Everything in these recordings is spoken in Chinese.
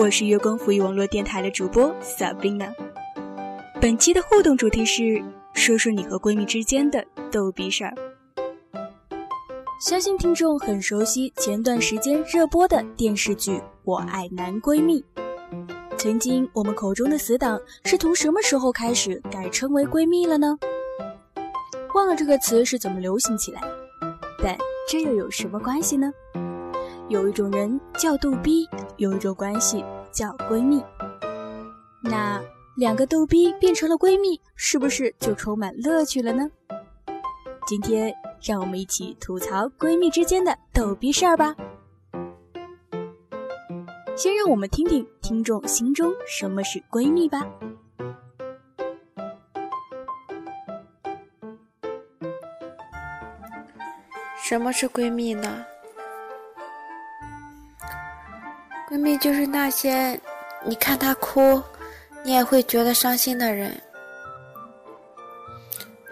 我是月光浮语网络电台的主播 Sabina。本期的互动主题是说说你和闺蜜之间的逗逼事儿。相信听众很熟悉前段时间热播的电视剧《我爱男闺蜜》。曾经我们口中的死党是从什么时候开始改称为闺蜜了呢？忘了这个词是怎么流行起来，但这又有什么关系呢？有一种人叫逗逼，有一种关系叫闺蜜。那两个逗逼变成了闺蜜，是不是就充满乐趣了呢？今天让我们一起吐槽闺蜜之间的逗逼事儿吧。先让我们听听听众心中什么是闺蜜吧。什么是闺蜜呢？闺蜜就是那些你看她哭，你也会觉得伤心的人。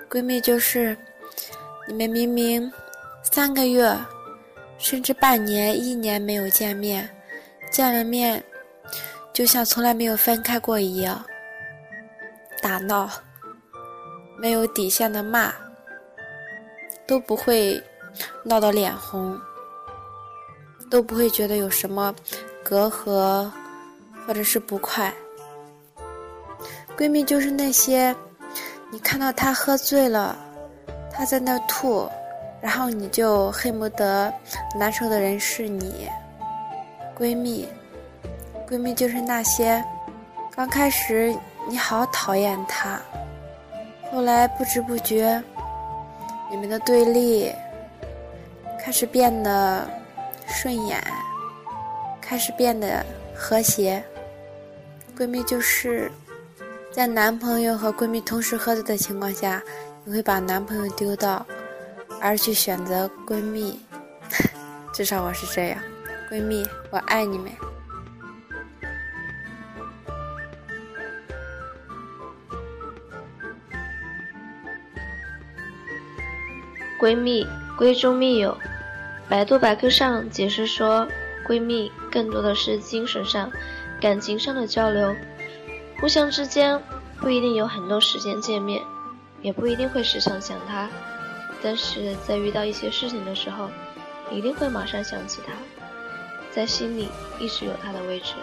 闺蜜就是你们明明三个月，甚至半年、一年没有见面，见了面就像从来没有分开过一样，打闹，没有底线的骂，都不会闹到脸红，都不会觉得有什么。隔阂，或者是不快。闺蜜就是那些，你看到她喝醉了，她在那吐，然后你就恨不得难受的人是你。闺蜜，闺蜜就是那些，刚开始你好讨厌她，后来不知不觉，你们的对立开始变得顺眼。开始变得和谐。闺蜜就是在男朋友和闺蜜同时喝醉的情况下，你会把男朋友丢到，而去选择闺蜜。至少我是这样，闺蜜，我爱你们。闺蜜，闺中密友。百度百科上解释说。闺蜜更多的是精神上、感情上的交流，互相之间不一定有很多时间见面，也不一定会时常想她，但是在遇到一些事情的时候，一定会马上想起她，在心里一直有她的位置。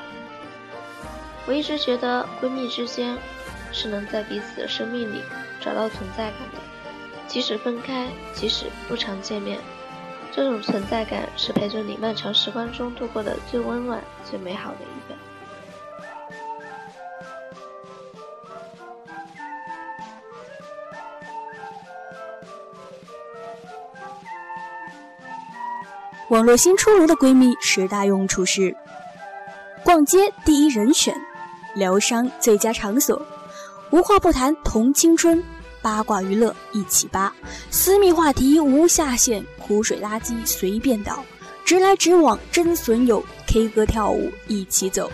我一直觉得闺蜜之间是能在彼此的生命里找到存在感的，即使分开，即使不常见面。这种存在感是陪着你漫长时光中度过的最温暖、最美好的一个。网络新出炉的闺蜜十大用处是：逛街第一人选，疗伤最佳场所，无话不谈同青春。八卦娱乐一起扒，私密话题无下限，湖水垃圾随便倒，直来直往真损友，K 歌跳舞一起走，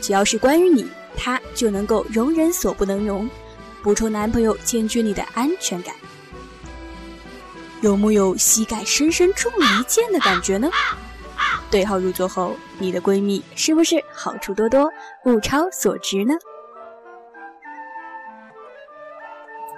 只要是关于你，他就能够容人所不能容，补充男朋友欠缺你的安全感。有木有膝盖深深中了一箭的感觉呢？对号入座后，你的闺蜜是不是好处多多，物超所值呢？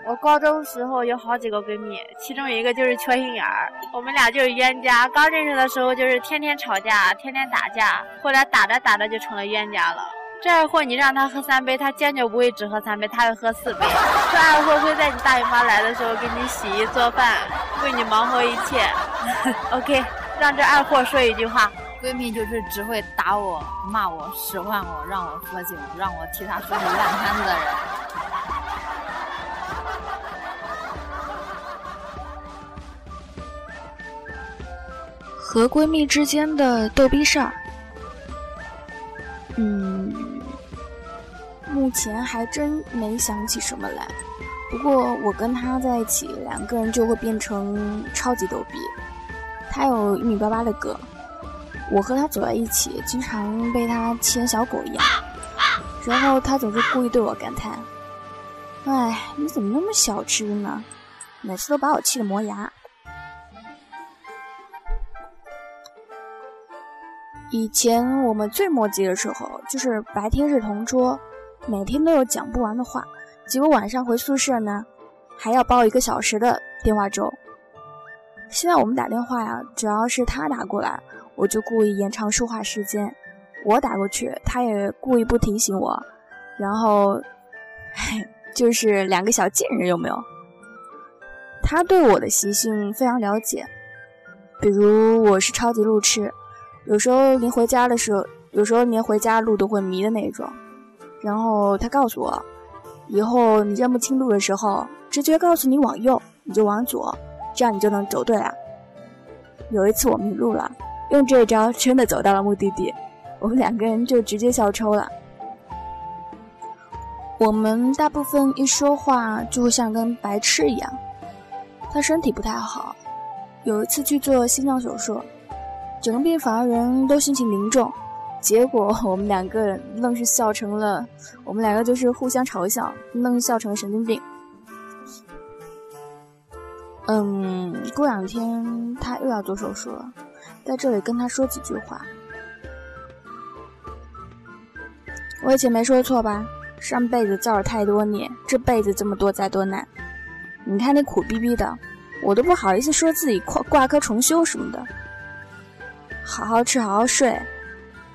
我高中时候有好几个闺蜜，其中一个就是缺心眼儿，我们俩就是冤家。刚认识的时候就是天天吵架，天天打架，后来打着打着就成了冤家了。这二货你让他喝三杯，他坚决不会只喝三杯，他会喝四杯。这二货会在你大姨妈来的时候给你洗衣做饭，为你忙活一切。OK，让这二货说一句话：闺蜜就是只会打我、骂我、使唤我、让我喝酒、让我替她收拾烂摊子的人。和闺蜜之间的逗逼事儿，嗯，目前还真没想起什么来。不过我跟她在一起，两个人就会变成超级逗逼。她有一米八八的个，我和她走在一起，经常被她牵小狗一样。然后她总是故意对我感叹：“哎，你怎么那么小只呢？每次都把我气得磨牙。”以前我们最磨叽的时候，就是白天是同桌，每天都有讲不完的话，结果晚上回宿舍呢，还要煲一个小时的电话粥。现在我们打电话呀，只要是他打过来，我就故意延长说话时间；我打过去，他也故意不提醒我，然后，就是两个小贱人，有没有？他对我的习性非常了解，比如我是超级路痴，有时候连回家的时候，有时候连回家路都会迷的那种。然后他告诉我，以后你认不清路的时候，直觉告诉你往右，你就往左。这样你就能走对了。有一次我迷路了，用这招真的走到了目的地，我们两个人就直接笑抽了。我们大部分一说话就会像跟白痴一样。他身体不太好，有一次去做心脏手术，整个病房的人都心情凝重，结果我们两个愣是笑成了，我们两个就是互相嘲笑，愣笑成神经病。嗯，过两天他又要做手术了，在这里跟他说几句话。我以前没说错吧？上辈子造了太多孽，这辈子这么多灾多难，你看你苦逼逼的，我都不好意思说自己挂挂科重修什么的。好好吃，好好睡，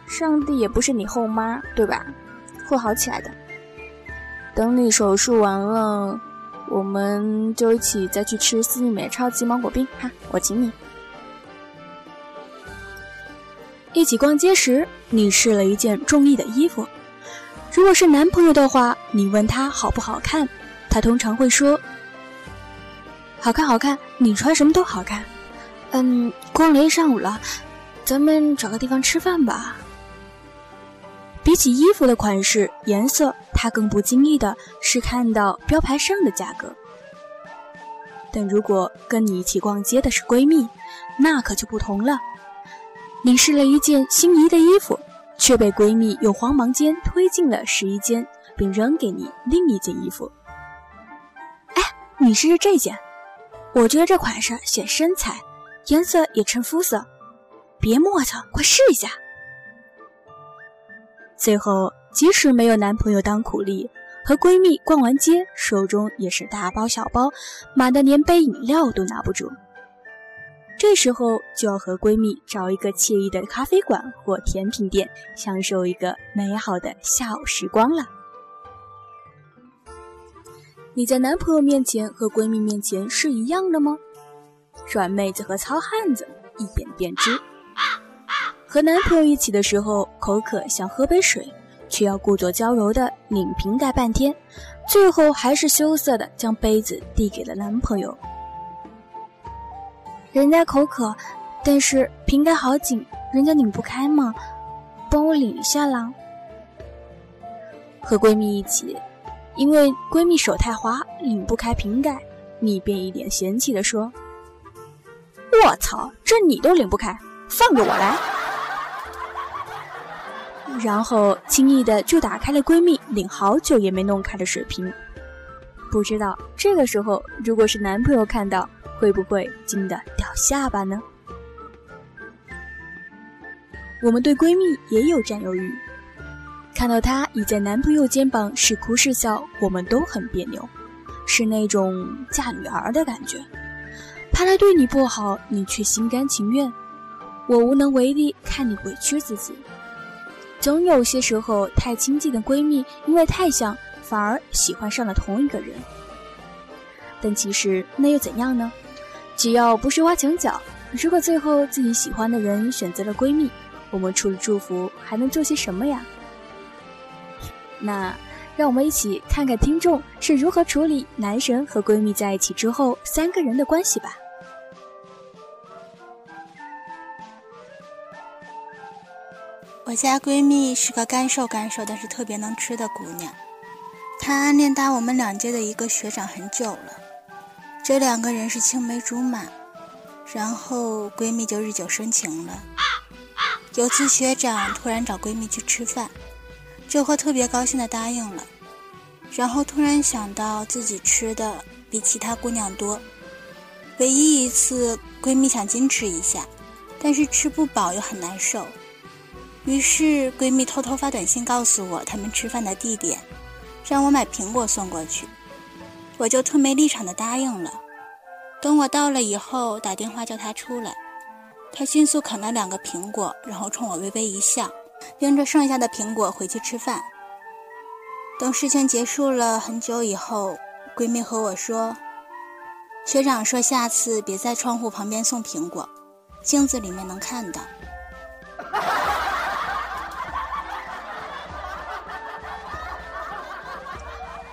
上帝也不是你后妈，对吧？会好起来的。等你手术完了。我们就一起再去吃四季美超级芒果冰哈，我请你。一起逛街时，你试了一件中意的衣服。如果是男朋友的话，你问他好不好看，他通常会说：“好看，好看，你穿什么都好看。”嗯，逛了一上午了，咱们找个地方吃饭吧。比起衣服的款式、颜色，他更不经意的是看到标牌上的价格。但如果跟你一起逛街的是闺蜜，那可就不同了。你试了一件心仪的衣服，却被闺蜜又慌忙间推进了试衣间，并扔给你另一件衣服。哎，你试试这件，我觉得这款式显身材，颜色也衬肤色。别磨蹭，快试一下。最后，即使没有男朋友当苦力，和闺蜜逛完街，手中也是大包小包，满的连杯饮料都拿不住。这时候就要和闺蜜找一个惬意的咖啡馆或甜品店，享受一个美好的下午时光了。你在男朋友面前和闺蜜面前是一样的吗？软妹子和糙汉子一眼便知。和男朋友一起的时候，口渴想喝杯水，却要故作娇柔的拧瓶盖半天，最后还是羞涩的将杯子递给了男朋友。人家口渴，但是瓶盖好紧，人家拧不开嘛，帮我拧一下啦。和闺蜜一起，因为闺蜜手太滑，拧不开瓶盖，你便一脸嫌弃的说：“我操，这你都拧不开，放给我来。”然后轻易的就打开了闺蜜拧好久也没弄开的水瓶，不知道这个时候如果是男朋友看到，会不会惊得掉下巴呢？我们对闺蜜也有占有欲，看到她倚在男朋友肩膀是哭是笑，我们都很别扭，是那种嫁女儿的感觉。怕她对你不好，你却心甘情愿，我无能为力，看你委屈自己。总有些时候，太亲近的闺蜜，因为太像，反而喜欢上了同一个人。但其实那又怎样呢？只要不是挖墙脚，如果最后自己喜欢的人选择了闺蜜，我们除了祝福，还能做些什么呀？那让我们一起看看听众是如何处理男神和闺蜜在一起之后三个人的关系吧。我家闺蜜是个干瘦干瘦，但是特别能吃的姑娘。她暗恋搭我们两届的一个学长很久了，这两个人是青梅竹马。然后闺蜜就日久生情了。有次学长突然找闺蜜去吃饭，这货特别高兴的答应了。然后突然想到自己吃的比其他姑娘多，唯一一次闺蜜想矜持一下，但是吃不饱又很难受。于是闺蜜偷偷发短信告诉我他们吃饭的地点，让我买苹果送过去，我就特没立场的答应了。等我到了以后，打电话叫她出来，她迅速啃了两个苹果，然后冲我微微一笑，拎着剩下的苹果回去吃饭。等事情结束了很久以后，闺蜜和我说，学长说下次别在窗户旁边送苹果，镜子里面能看到。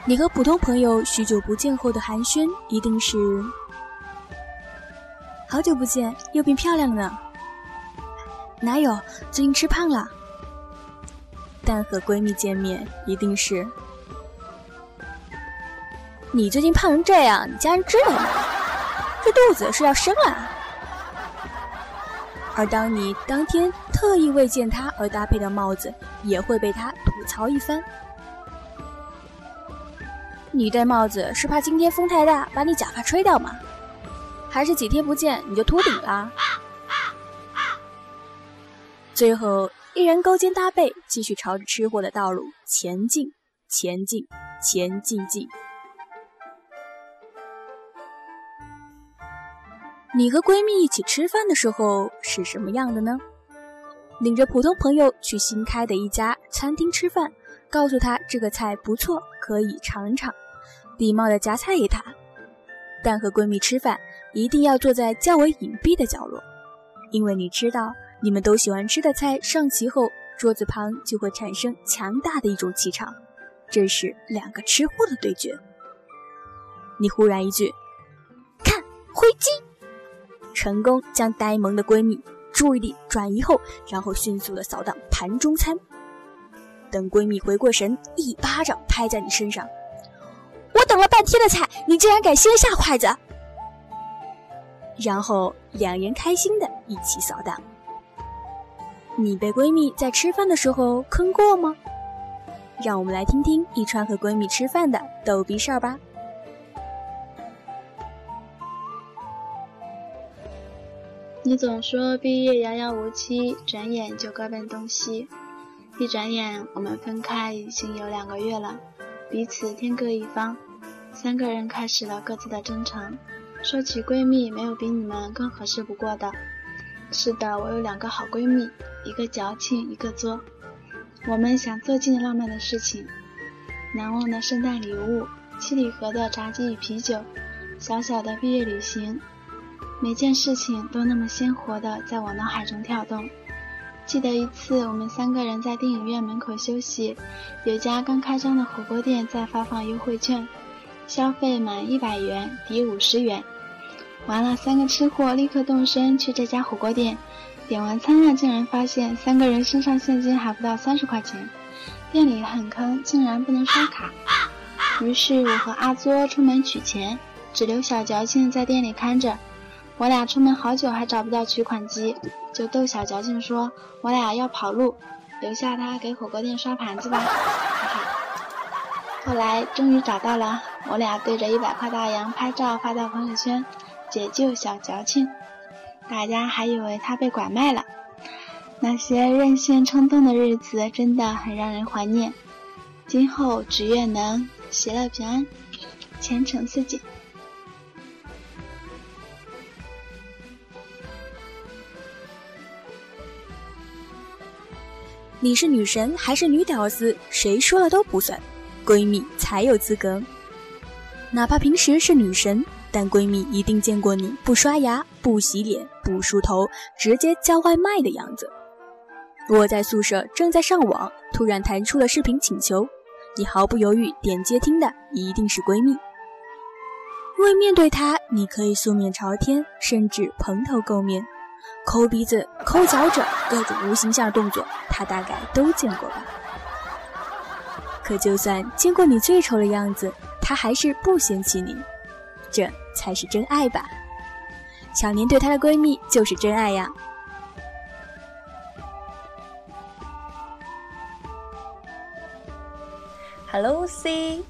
你和普通朋友许久不见后的寒暄，一定是好久不见，又变漂亮了呢。哪有？最近吃胖了。但和闺蜜见面，一定是你最近胖成这样，你家人知道吗？这肚子是要生了。而当你当天特意为见他而搭配的帽子，也会被他吐槽一番。你戴帽子是怕今天风太大把你假发吹掉吗？还是几天不见你就秃顶啦？最后一人勾肩搭背，继续朝着吃货的道路前进，前进，前进进。你和闺蜜一起吃饭的时候是什么样的呢？领着普通朋友去新开的一家餐厅吃饭，告诉他这个菜不错，可以尝尝。礼貌的夹菜给她，但和闺蜜吃饭一定要坐在较为隐蔽的角落，因为你知道，你们都喜欢吃的菜上齐后，桌子旁就会产生强大的一种气场，这是两个吃货的对决。你忽然一句：“看，灰机！”成功将呆萌的闺蜜注意力转移后，然后迅速的扫荡盘中餐。等闺蜜回过神，一巴掌拍在你身上。我等了半天的菜，你竟然敢先下筷子！然后两人开心的一起扫荡。你被闺蜜在吃饭的时候坑过吗？让我们来听听一川和闺蜜吃饭的逗逼事儿吧。你总说毕业遥遥无期，转眼就各奔东西。一转眼，我们分开已经有两个月了，彼此天各一方。三个人开始了各自的征程。说起闺蜜，没有比你们更合适不过的。是的，我有两个好闺蜜，一个矫情，一个作。我们想做尽浪漫的事情，难忘的圣诞礼物，七里河的炸鸡与啤酒，小小的毕业旅行，每件事情都那么鲜活的在我脑海中跳动。记得一次，我们三个人在电影院门口休息，有家刚开张的火锅店在发放优惠券。消费满一百元抵五十元，完了，三个吃货立刻动身去这家火锅店。点完餐了，竟然发现三个人身上现金还不到三十块钱，店里很坑，竟然不能刷卡。于是我和阿作出门取钱，只留小矫情在店里看着。我俩出门好久还找不到取款机，就逗小矫情说：“我俩要跑路，留下他给火锅店刷盘子吧。”哈哈。后来终于找到了。我俩对着一百块大洋拍照发到朋友圈，解救小矫情。大家还以为他被拐卖了。那些任性冲动的日子真的很让人怀念。今后只愿能喜乐平安，前程似锦。你是女神还是女屌丝？谁说了都不算，闺蜜才有资格。哪怕平时是女神，但闺蜜一定见过你不刷牙、不洗脸、不梳头，直接叫外卖的样子。我在宿舍正在上网，突然弹出了视频请求，你毫不犹豫点接听的一定是闺蜜。因为面对她，你可以素面朝天，甚至蓬头垢面，抠鼻子、抠脚趾，各种无形象动作，她大概都见过吧。可就算见过你最丑的样子。她还是不嫌弃你，这才是真爱吧？小年对她的闺蜜就是真爱呀。Hello C，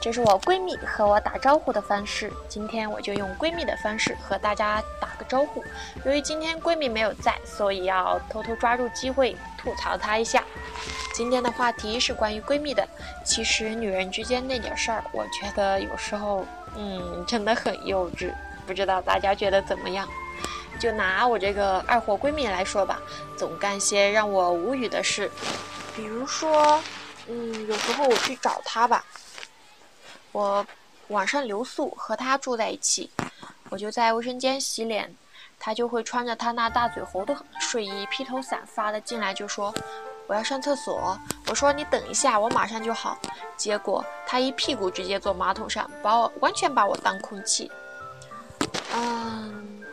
这是我闺蜜和我打招呼的方式，今天我就用闺蜜的方式和大家打。个招呼。由于今天闺蜜没有在，所以要偷偷抓住机会吐槽她一下。今天的话题是关于闺蜜的。其实女人之间那点事儿，我觉得有时候，嗯，真的很幼稚。不知道大家觉得怎么样？就拿我这个二货闺蜜来说吧，总干些让我无语的事，比如说，嗯，有时候我去找她吧，我。晚上留宿，和她住在一起，我就在卫生间洗脸，她就会穿着她那大嘴猴的睡衣，披头散发的进来就说：“我要上厕所。”我说：“你等一下，我马上就好。”结果他一屁股直接坐马桶上，把我完全把我当空气。嗯，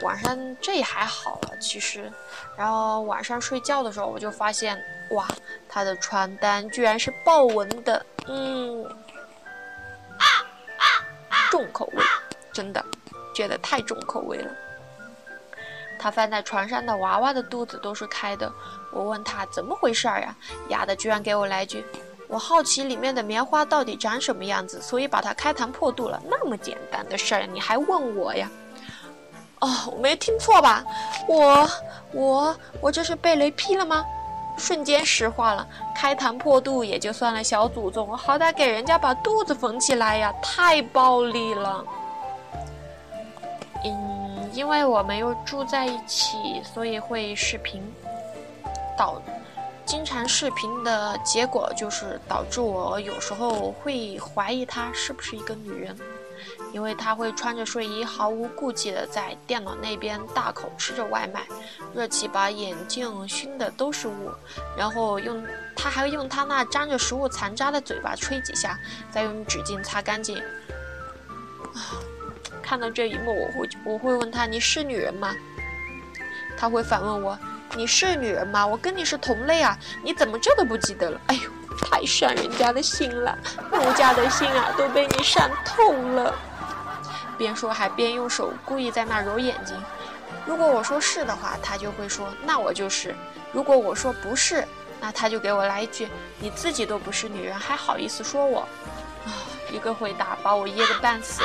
晚上这也还好了，其实，然后晚上睡觉的时候，我就发现，哇，他的床单居然是豹纹的，嗯。重口味，真的觉得太重口味了。他翻在床上的娃娃的肚子都是开的，我问他怎么回事儿呀？丫的居然给我来句：“我好奇里面的棉花到底长什么样子，所以把它开膛破肚了。”那么简单的事儿，你还问我呀？哦，我没听错吧？我我我这是被雷劈了吗？瞬间石化了，开膛破肚也就算了，小祖宗我好歹给人家把肚子缝起来呀，太暴力了。嗯，因为我没有住在一起，所以会视频，导经常视频的结果就是导致我有时候会怀疑她是不是一个女人。因为她会穿着睡衣，毫无顾忌的在电脑那边大口吃着外卖，热气把眼镜熏的都是雾，然后用她还用她那沾着食物残渣的嘴巴吹几下，再用纸巾擦干净。啊，看到这一幕，我会我会问他：“你是女人吗？”他会反问我：“你是女人吗？我跟你是同类啊，你怎么这都不记得了？”哎呦！太伤人家的心了，奴家的心啊都被你伤透了。边说还边用手故意在那揉眼睛。如果我说是的话，他就会说那我就是；如果我说不是，那他就给我来一句你自己都不是女人，还好意思说我？啊，一个回答把我噎个半死。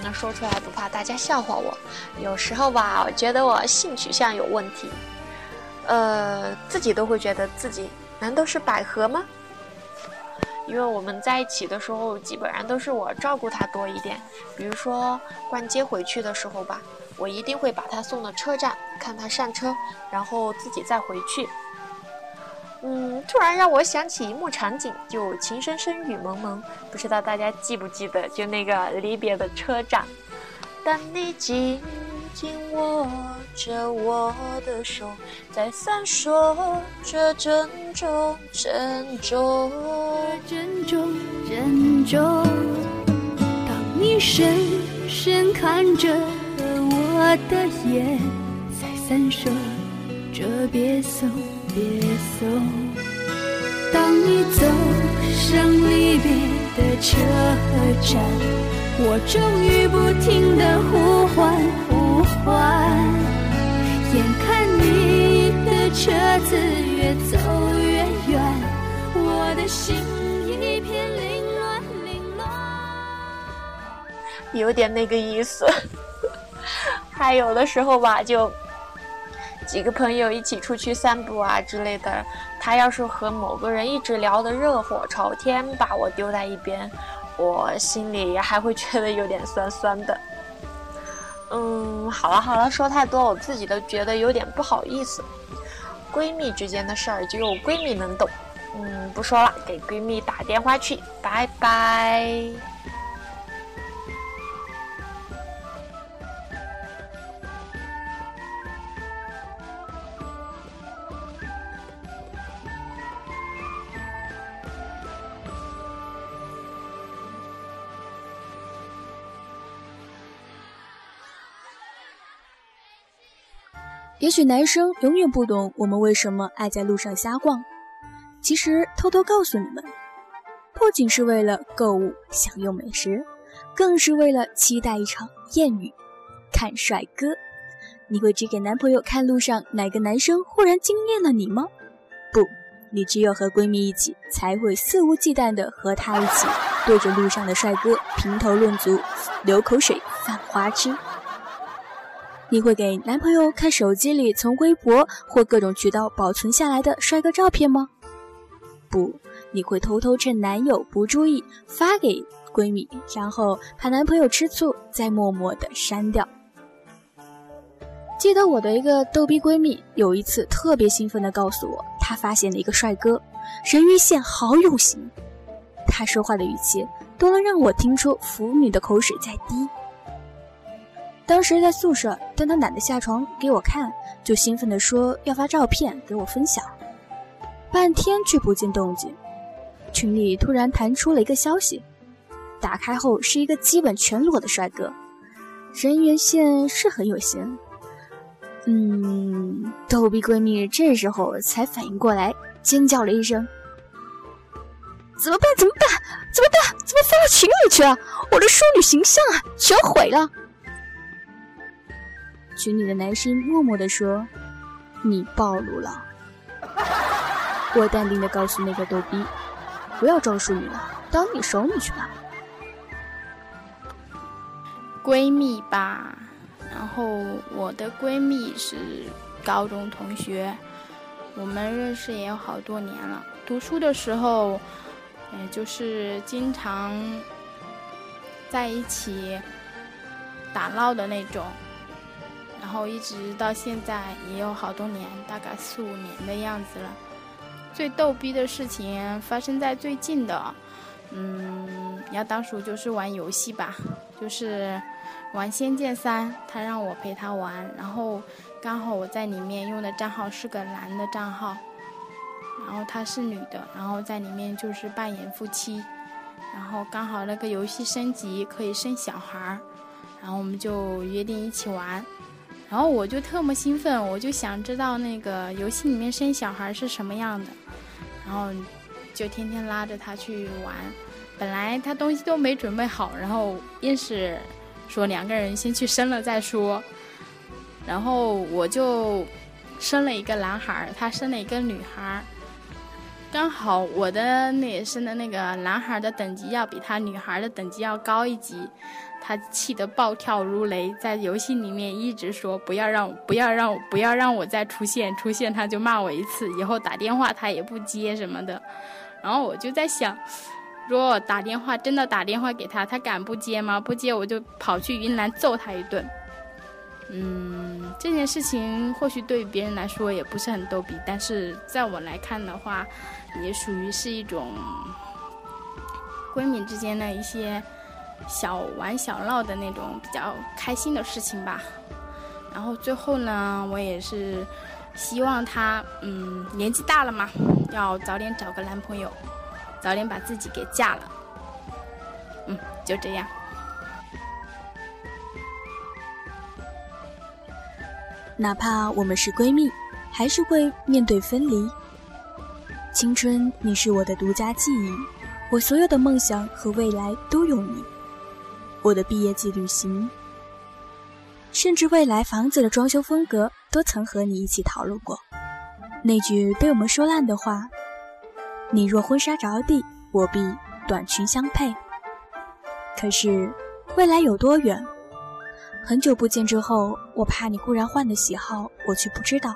嗯，那说出来不怕大家笑话我。有时候吧，我觉得我性取向有问题。呃，自己都会觉得自己难道是百合吗？因为我们在一起的时候，基本上都是我照顾他多一点。比如说逛街回去的时候吧，我一定会把他送到车站，看他上车，然后自己再回去。嗯，突然让我想起一幕场景，就情深深雨蒙蒙，不知道大家记不记得？就那个离别的车站，当你紧紧握着我的手，在闪烁着珍重、珍重、珍重、珍重。当你深深看着我的眼，在闪烁着别送、别走。当你走上离别的车站，我终于不停的呼唤呼唤。眼看你的车子越走越远，我的心一片凌乱凌乱。有点那个意思。还有的时候吧，就几个朋友一起出去散步啊之类的，他要是和某个人一直聊得热火朝天，把我丢在一边，我心里还会觉得有点酸酸的。嗯，好了好了，说太多我自己都觉得有点不好意思。闺蜜之间的事儿只有闺蜜能懂。嗯，不说了，给闺蜜打电话去，拜拜。也许男生永远不懂我们为什么爱在路上瞎逛。其实，偷偷告诉你们，不仅是为了购物、享用美食，更是为了期待一场艳遇、看帅哥。你会只给男朋友看路上哪个男生忽然惊艳了你吗？不，你只有和闺蜜一起，才会肆无忌惮的和他一起。对着路上的帅哥评头论足，流口水，犯花痴。你会给男朋友看手机里从微博或各种渠道保存下来的帅哥照片吗？不，你会偷偷趁男友不注意发给闺蜜，然后怕男朋友吃醋，再默默的删掉。记得我的一个逗逼闺蜜有一次特别兴奋地告诉我，她发现了一个帅哥，人鱼线好有型。她说话的语气都能让我听出腐女的口水在滴。当时在宿舍，但她懒得下床给我看，就兴奋地说要发照片给我分享。半天却不见动静，群里突然弹出了一个消息，打开后是一个基本全裸的帅哥，人缘线是很有型。嗯，逗逼闺蜜这时候才反应过来，尖叫了一声：“怎么办？怎么办？怎么办？怎么发到群里去啊？我的淑女形象啊，全毁了！”群里的男生默默地说：“你暴露了。”我淡定地告诉那个逗逼：“不要装淑女了，当你熟女去吧。”闺蜜吧。然后我的闺蜜是高中同学，我们认识也有好多年了。读书的时候，也就是经常在一起打闹的那种。然后一直到现在也有好多年，大概四五年的样子了。最逗逼的事情发生在最近的，嗯，要当属就是玩游戏吧，就是。玩《仙剑三》，他让我陪他玩，然后刚好我在里面用的账号是个男的账号，然后他是女的，然后在里面就是扮演夫妻，然后刚好那个游戏升级可以生小孩儿，然后我们就约定一起玩，然后我就特么兴奋，我就想知道那个游戏里面生小孩是什么样的，然后就天天拉着他去玩，本来他东西都没准备好，然后硬是。说两个人先去生了再说，然后我就生了一个男孩，他生了一个女孩，刚好我的那生的那个男孩的等级要比他女孩的等级要高一级，他气得暴跳如雷，在游戏里面一直说不要让不要让不要让我再出现，出现他就骂我一次，以后打电话他也不接什么的，然后我就在想。如果打电话真的打电话给他，他敢不接吗？不接我就跑去云南揍他一顿。嗯，这件事情或许对别人来说也不是很逗比，但是在我来看的话，也属于是一种闺蜜之间的一些小玩小闹的那种比较开心的事情吧。然后最后呢，我也是希望她，嗯，年纪大了嘛，要早点找个男朋友。早点把自己给嫁了，嗯，就这样。哪怕我们是闺蜜，还是会面对分离。青春，你是我的独家记忆，我所有的梦想和未来都有你。我的毕业季旅行，甚至未来房子的装修风格，都曾和你一起讨论过。那句被我们说烂的话。你若婚纱着地，我必短裙相配。可是未来有多远？很久不见之后，我怕你忽然换的喜好，我却不知道。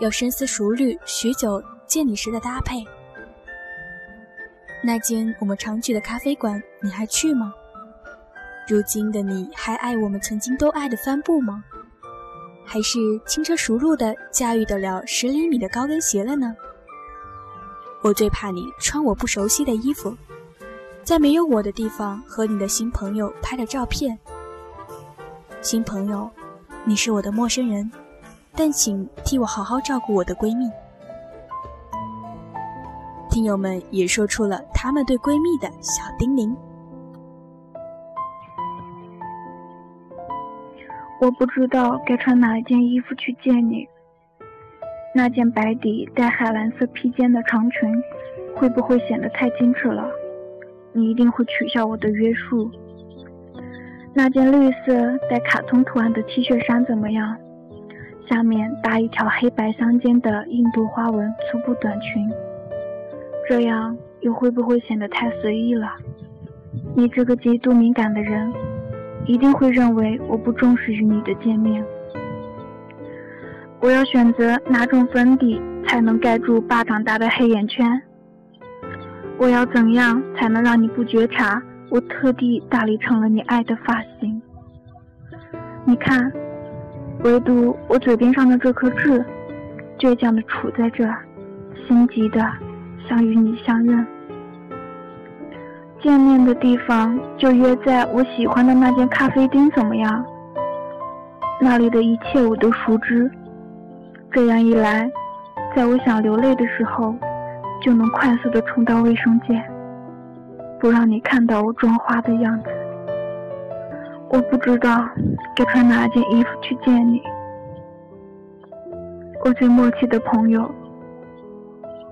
要深思熟虑许久，见你时的搭配。那间我们常去的咖啡馆，你还去吗？如今的你还爱我们曾经都爱的帆布吗？还是轻车熟路的驾驭得了十厘米的高跟鞋了呢？我最怕你穿我不熟悉的衣服，在没有我的地方和你的新朋友拍的照片。新朋友，你是我的陌生人，但请替我好好照顾我的闺蜜。听友们也说出了他们对闺蜜的小叮咛。我不知道该穿哪一件衣服去见你。那件白底带海蓝色披肩的长裙，会不会显得太矜持了？你一定会取笑我的约束。那件绿色带卡通图案的 T 恤衫怎么样？下面搭一条黑白相间的印度花纹粗布短裙，这样又会不会显得太随意了？你这个极度敏感的人，一定会认为我不重视与你的见面。我要选择哪种粉底才能盖住巴掌大的黑眼圈？我要怎样才能让你不觉察我特地打理成了你爱的发型？你看，唯独我嘴边上的这颗痣，倔强地杵在这儿，心急的想与你相认。见面的地方就约在我喜欢的那间咖啡厅，怎么样？那里的一切我都熟知。这样一来，在我想流泪的时候，就能快速的冲到卫生间，不让你看到我妆花的样子。我不知道该穿哪件衣服去见你。我最默契的朋友，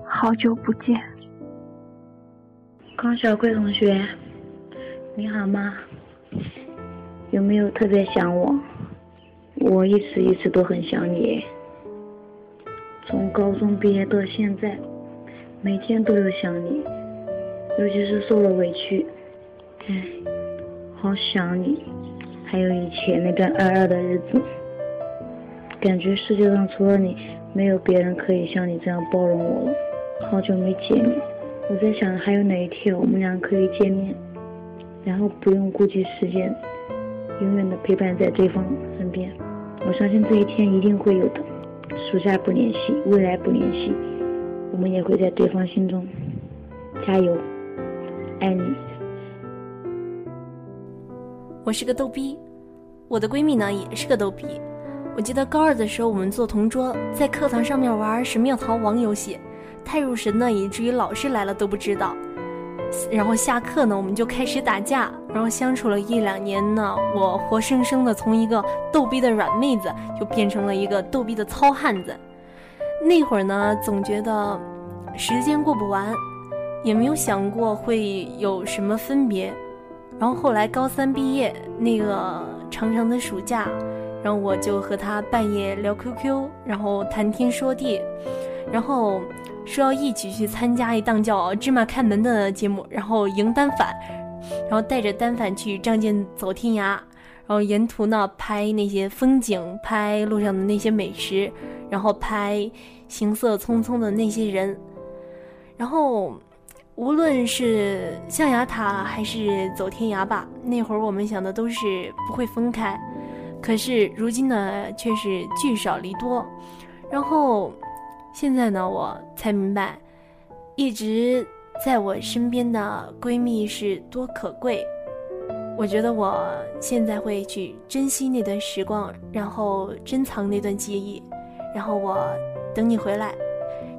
好久不见。康小贵同学，你好吗？有没有特别想我？我一直一直都很想你。从高中毕业到现在，每天都有想你，尤其是受了委屈，唉，好想你。还有以前那段二二的日子，感觉世界上除了你，没有别人可以像你这样包容我了。好久没见你，我在想还有哪一天我们俩可以见面，然后不用顾及时间，永远的陪伴在对方身边。我相信这一天一定会有的。暑假不联系，未来不联系，我们也会在对方心中加油，爱你。我是个逗逼，我的闺蜜呢也是个逗逼。我记得高二的时候，我们做同桌，在课堂上面玩神庙逃亡游戏，太入神了，以至于老师来了都不知道。然后下课呢，我们就开始打架，然后相处了一两年呢，我活生生的从一个逗逼的软妹子，就变成了一个逗逼的糙汉子。那会儿呢，总觉得时间过不完，也没有想过会有什么分别。然后后来高三毕业那个长长的暑假，然后我就和他半夜聊 QQ，然后谈天说地，然后。说要一起去参加一档叫《芝麻开门》的节目，然后迎单反，然后带着单反去仗剑走天涯，然后沿途呢拍那些风景，拍路上的那些美食，然后拍行色匆匆的那些人。然后无论是象牙塔还是走天涯吧，那会儿我们想的都是不会分开，可是如今呢却是聚少离多，然后。现在呢，我才明白，一直在我身边的闺蜜是多可贵。我觉得我现在会去珍惜那段时光，然后珍藏那段记忆，然后我等你回来，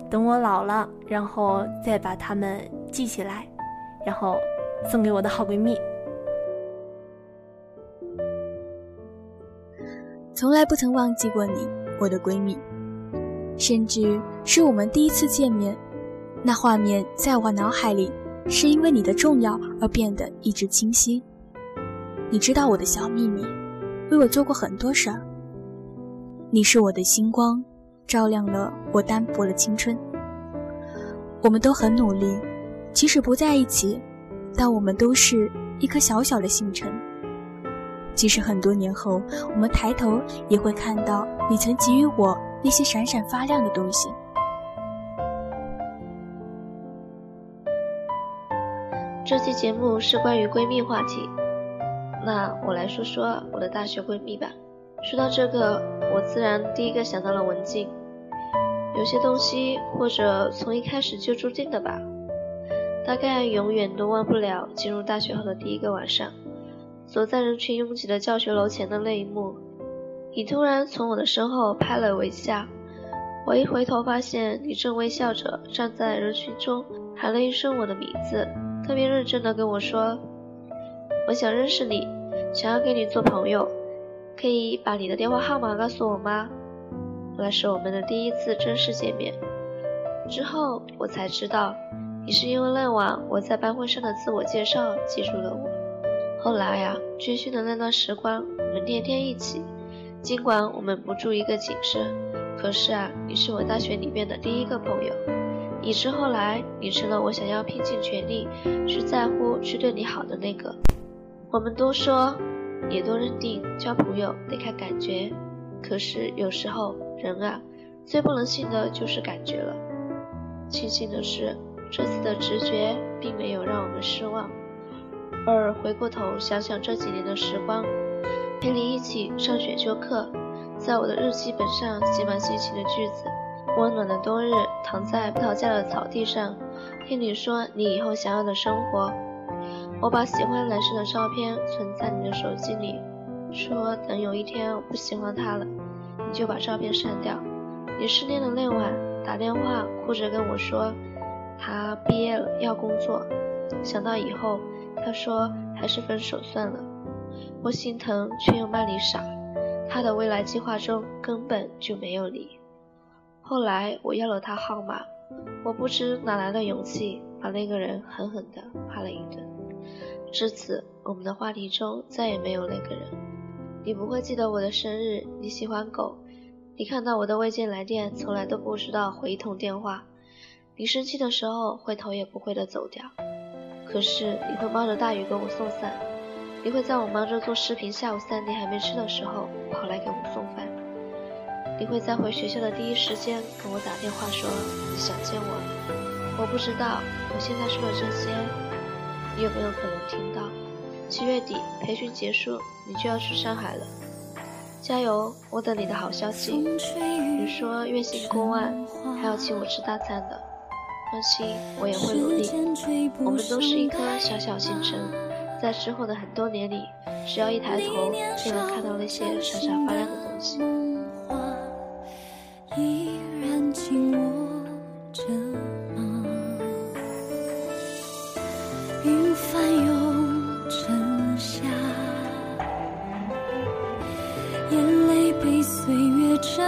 等我老了，然后再把它们记起来，然后送给我的好闺蜜。从来不曾忘记过你，我的闺蜜。甚至是我们第一次见面，那画面在我脑海里，是因为你的重要而变得一直清晰。你知道我的小秘密，为我做过很多事儿。你是我的星光，照亮了我单薄的青春。我们都很努力，即使不在一起，但我们都是一颗小小的星辰。即使很多年后，我们抬头也会看到你曾给予我。那些闪闪发亮的东西。这期节目是关于闺蜜话题，那我来说说我的大学闺蜜吧。说到这个，我自然第一个想到了文静。有些东西或者从一开始就注定的吧，大概永远都忘不了进入大学后的第一个晚上，走在人群拥挤的教学楼前的那一幕。你突然从我的身后拍了我一下，我一回头发现你正微笑着站在人群中，喊了一声我的名字，特别认真的跟我说：“我想认识你，想要跟你做朋友，可以把你的电话号码告诉我吗？”那是我们的第一次正式见面。之后我才知道，你是因为那晚我在班会上的自我介绍记住了我。后来呀，军训的那段时光，我们天天一起。尽管我们不住一个寝室，可是啊，你是我大学里面的第一个朋友，以致后来你成了我想要拼尽全力去在乎、去对你好的那个。我们都说，也都认定交朋友得看感觉，可是有时候人啊，最不能信的就是感觉了。庆幸的是，这次的直觉并没有让我们失望。而回过头想想这几年的时光，陪你一起上选修课，在我的日记本上写满心情的句子。温暖的冬日，躺在葡萄架的草地上，听你说你以后想要的生活。我把喜欢男生的照片存在你的手机里，说等有一天我不喜欢他了，你就把照片删掉。你失恋的那晚打电话哭着跟我说，他毕业了要工作。想到以后，他说还是分手算了。我心疼却又骂你傻，他的未来计划中根本就没有你。后来我要了他号码，我不知哪来的勇气，把那个人狠狠地骂了一顿。至此，我们的话题中再也没有那个人。你不会记得我的生日，你喜欢狗，你看到我的未接来电，从来都不知道回一通电话。你生气的时候会头也不回地走掉，可是你会冒着大雨给我送伞。你会在我忙着做视频，下午三点还没吃的时候跑来给我送饭。你会在回学校的第一时间跟我打电话说你想见我。我不知道我现在说的这些，你有没有可能听到？七月底培训结束，你就要去上海了，加油！我等你的好消息。你说月薪过万，还要请我吃大餐的，放心，我也会努力。我们都是一颗小小星辰，在之后的很多年里，只要一抬头，就能看到那些闪闪发亮的东西。依然紧握着吗？云翻涌成夏，眼泪被岁月蒸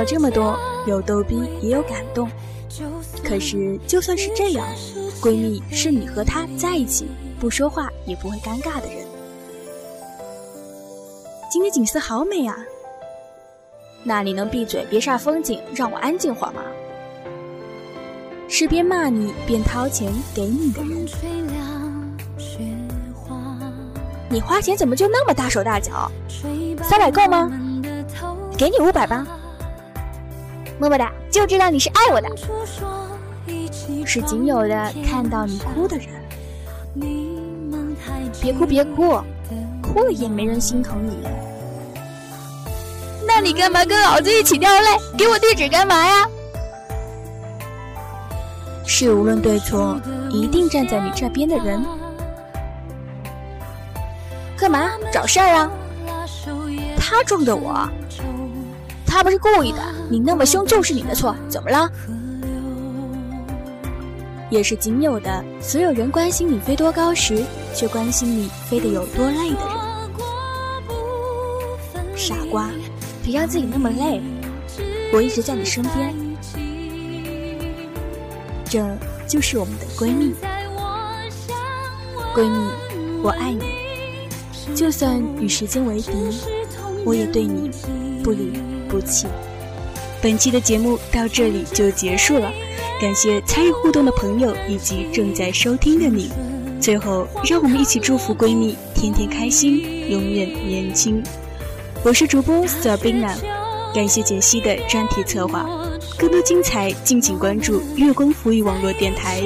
了这么多，有逗逼也有感动。可是就算是这样，闺蜜是你和她在一起不说话也不会尴尬的人。今天景色好美啊！那你能闭嘴别煞风景，让我安静会儿吗？是边骂你边掏钱给你的人。你花钱怎么就那么大手大脚？三百够吗？给你五百吧。么么哒，就知道你是爱我的。是仅有的看到你哭的人。别哭别哭，哭了也没人心疼你。那你干嘛跟老子一起掉泪？给我地址干嘛呀？是无论对错，一定站在你这边的人。干嘛找事儿啊？他撞的我，他不是故意的。你那么凶就是你的错，怎么了？也是仅有的，所有人关心你飞多高时，却关心你飞得有多累的人。傻瓜，别让自己那么累，我一直在你身边。这就是我们的闺蜜。闺蜜，我爱你，就算与时间为敌，我也对你不离不弃。本期的节目到这里就结束了，感谢参与互动的朋友以及正在收听的你。最后，让我们一起祝福闺蜜天天开心，永远年轻。我是主播 Sabina，感谢简溪的专题策划。更多精彩，敬请关注月光浮语网络电台。